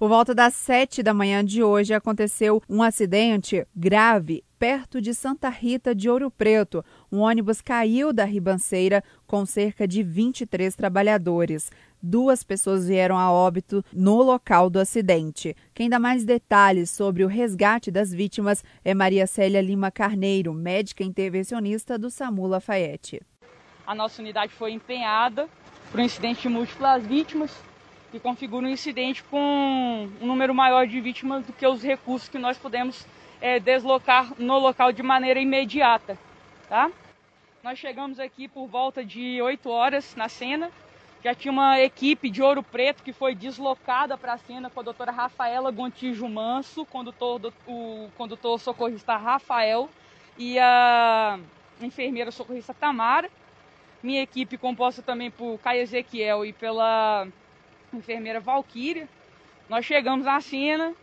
Por volta das sete da manhã de hoje aconteceu um acidente grave perto de Santa Rita de Ouro Preto. Um ônibus caiu da ribanceira com cerca de 23 trabalhadores. Duas pessoas vieram a óbito no local do acidente. Quem dá mais detalhes sobre o resgate das vítimas é Maria Célia Lima Carneiro, médica intervencionista do SAMU Lafayette. A nossa unidade foi empenhada para um incidente de múltiplas vítimas que configura um incidente com um número maior de vítimas do que os recursos que nós podemos é, deslocar no local de maneira imediata. Tá? Nós chegamos aqui por volta de 8 horas na cena. Já tinha uma equipe de Ouro Preto que foi deslocada para a cena com a doutora Rafaela Gontijo Manso, condutor do, o condutor socorrista Rafael e a enfermeira socorrista Tamara. Minha equipe composta também por Caio Ezequiel e pela enfermeira Valquíria. Nós chegamos na cena,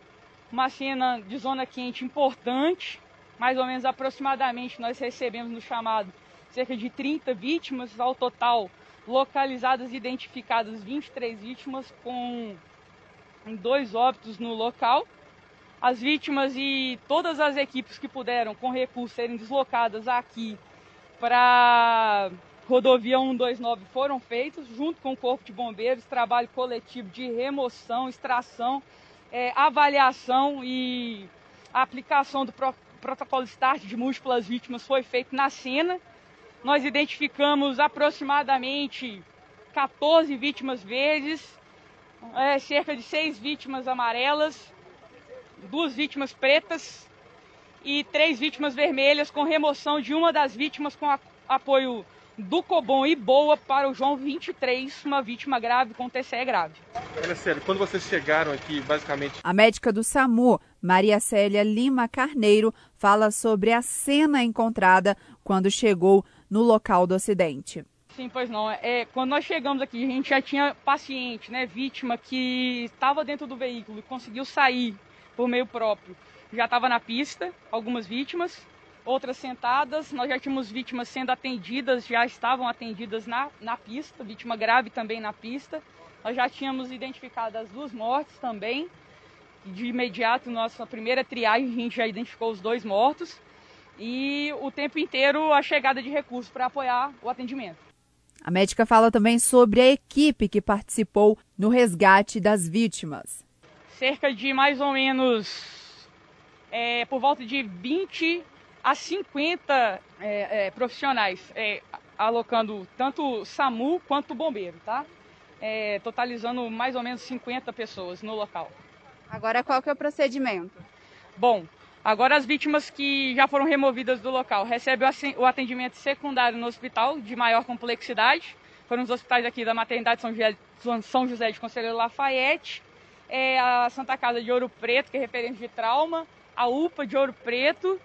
uma cena de zona quente importante, mais ou menos aproximadamente nós recebemos no chamado cerca de 30 vítimas, ao total localizadas e identificadas 23 vítimas com dois óbitos no local. As vítimas e todas as equipes que puderam com recursos serem deslocadas aqui para rodovia 129 foram feitos, junto com o Corpo de Bombeiros, trabalho coletivo de remoção, extração é, avaliação e aplicação do pro, protocolo START de múltiplas vítimas foi feito na cena. Nós identificamos aproximadamente 14 vítimas verdes, é, cerca de 6 vítimas amarelas, duas vítimas pretas e três vítimas vermelhas, com remoção de uma das vítimas com a, apoio do Cobom e Boa para o João 23, uma vítima grave com TCE grave. Olha sério, quando vocês chegaram aqui, basicamente. A médica do SAMU, Maria Célia Lima Carneiro, fala sobre a cena encontrada quando chegou no local do acidente. Sim, pois não. É, quando nós chegamos aqui, a gente já tinha paciente, né, vítima que estava dentro do veículo e conseguiu sair por meio próprio. Já estava na pista, algumas vítimas, outras sentadas. Nós já tínhamos vítimas sendo atendidas, já estavam atendidas na, na pista, vítima grave também na pista. Nós já tínhamos identificado as duas mortes também. De imediato, nossa primeira triagem, a gente já identificou os dois mortos. E o tempo inteiro a chegada de recursos para apoiar o atendimento. A médica fala também sobre a equipe que participou no resgate das vítimas. Cerca de mais ou menos é, por volta de 20 a 50 é, é, profissionais, é, alocando tanto SAMU quanto bombeiro, tá? É, totalizando mais ou menos 50 pessoas no local. Agora, qual que é o procedimento? Bom, agora as vítimas que já foram removidas do local recebem o atendimento secundário no hospital de maior complexidade. Foram os hospitais aqui da Maternidade São José, de Conselheiro Lafayette, é a Santa Casa de Ouro Preto, que é referente de trauma, a UPA de Ouro Preto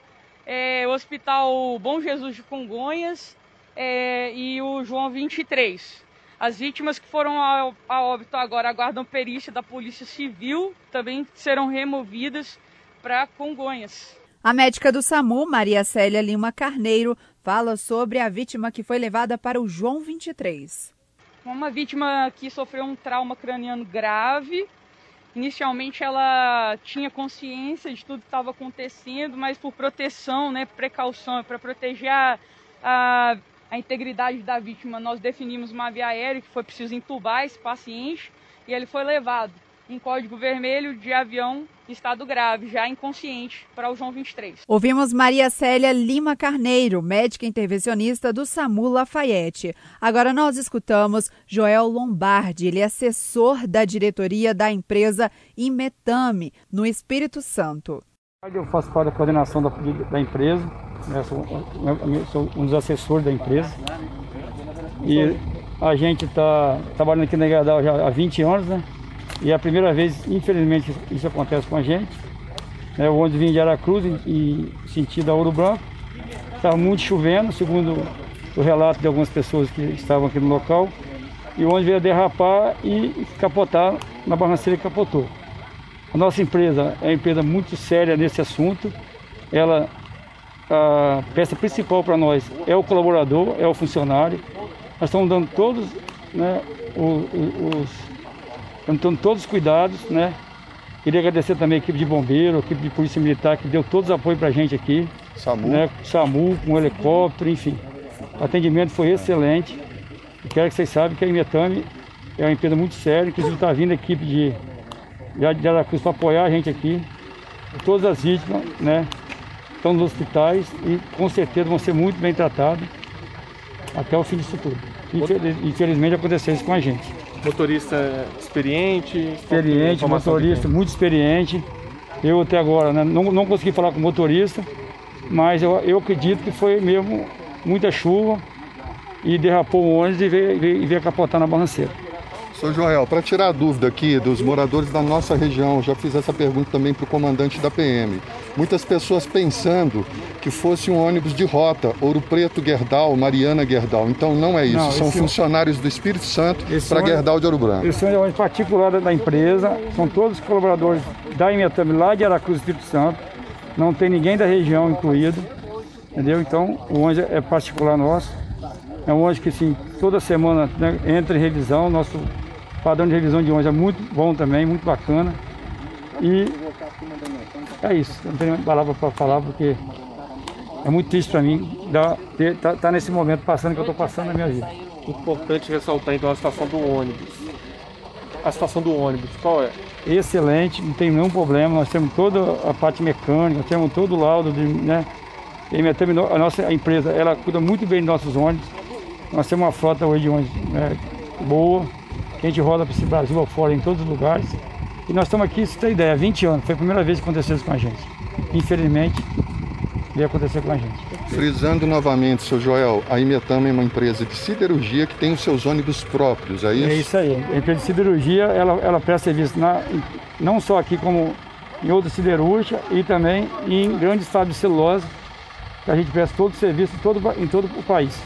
é, o Hospital Bom Jesus de Congonhas é, e o João 23. As vítimas que foram a, a óbito agora aguardam perícia da Polícia Civil, também serão removidas para Congonhas. A médica do SAMU, Maria Célia Lima Carneiro, fala sobre a vítima que foi levada para o João 23. Uma vítima que sofreu um trauma craniano grave, Inicialmente ela tinha consciência de tudo que estava acontecendo, mas por proteção, né, precaução, para proteger a, a, a, integridade da vítima, nós definimos uma via aérea que foi preciso entubar esse paciente e ele foi levado em código vermelho de avião estado grave, já inconsciente, para o João 23. Ouvimos Maria Célia Lima Carneiro, médica intervencionista do SAMU Lafayette. Agora nós escutamos Joel Lombardi, ele é assessor da diretoria da empresa Imetame, no Espírito Santo. Eu faço parte da coordenação da, da empresa, né, sou, sou um dos assessores da empresa. E a gente está trabalhando aqui na Gradal já há 20 anos, né? E é a primeira vez, infelizmente, isso acontece com a gente. É, o ônibus vinha de Aracruz e sentido a Ouro Branco. Estava muito chovendo, segundo o relato de algumas pessoas que estavam aqui no local. E o ônibus veio derrapar e capotar na barranceira que capotou. A nossa empresa é uma empresa muito séria nesse assunto. Ela, a peça principal para nós é o colaborador, é o funcionário. Nós estamos dando todos né, os, os então todos os cuidados, né? Queria agradecer também a equipe de bombeiro, a equipe de polícia militar que deu todos os apoios para a gente aqui. SAMU. Né? SAMU, com um helicóptero, enfim. O atendimento foi excelente. E quero que vocês saibam que a Imetame é uma empresa muito séria, inclusive está vindo a equipe de, de Aracruz para apoiar a gente aqui. Todas as vítimas né, estão nos hospitais e com certeza vão ser muito bem tratadas até o fim disso tudo. Infelizmente aconteceu isso com a gente. Motorista experiente? Experiente, motorista muito experiente. Eu até agora né, não, não consegui falar com o motorista, mas eu, eu acredito que foi mesmo muita chuva e derrapou o ônibus e veio, veio, veio capotar na barranceira. Sr. Joel, para tirar a dúvida aqui dos moradores da nossa região, já fiz essa pergunta também para o comandante da PM. Muitas pessoas pensando que fosse um ônibus de rota, Ouro Preto, Gerdau, Mariana, Gerdau. Então não é isso, não, são funcionários do Espírito Santo para Gerdau de Ouro Branco. Esse é um ônibus particular da empresa, são todos colaboradores da Imetame lá de Aracruz, Espírito Santo. Não tem ninguém da região incluído, entendeu? Então o ônibus é particular nosso. É um ônibus que, sim, toda semana né, entra em revisão. Nosso padrão de revisão de ônibus é muito bom também, muito bacana. E é isso. Não tenho palavra para falar porque é muito triste para mim estar tá, tá nesse momento passando que eu estou passando na minha vida. Importante ressaltar então a situação do ônibus. A situação do ônibus, qual é? Excelente, não tem nenhum problema. Nós temos toda a parte mecânica, temos todo o laudo de, né? A nossa empresa, ela cuida muito bem dos nossos ônibus. Nós temos uma frota hoje de ônibus né, boa, a gente roda para esse Brasil afora em todos os lugares. E nós estamos aqui, você tem ideia, há 20 anos. Foi a primeira vez que aconteceu isso com a gente. Infelizmente, veio acontecer com a gente. Frisando novamente, seu Joel, a Imetama é uma empresa de siderurgia que tem os seus ônibus próprios, é isso? É isso aí. A empresa de siderurgia, ela, ela presta serviço na, não só aqui como em outras siderúrgicas e também em grandes fábricas de celulose, que a gente presta todo o serviço todo, em todo o país.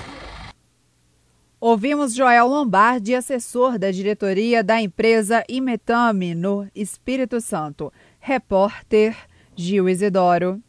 Ouvimos Joel Lombardi, assessor da diretoria da empresa Imetame, no Espírito Santo. Repórter Gil Isidoro.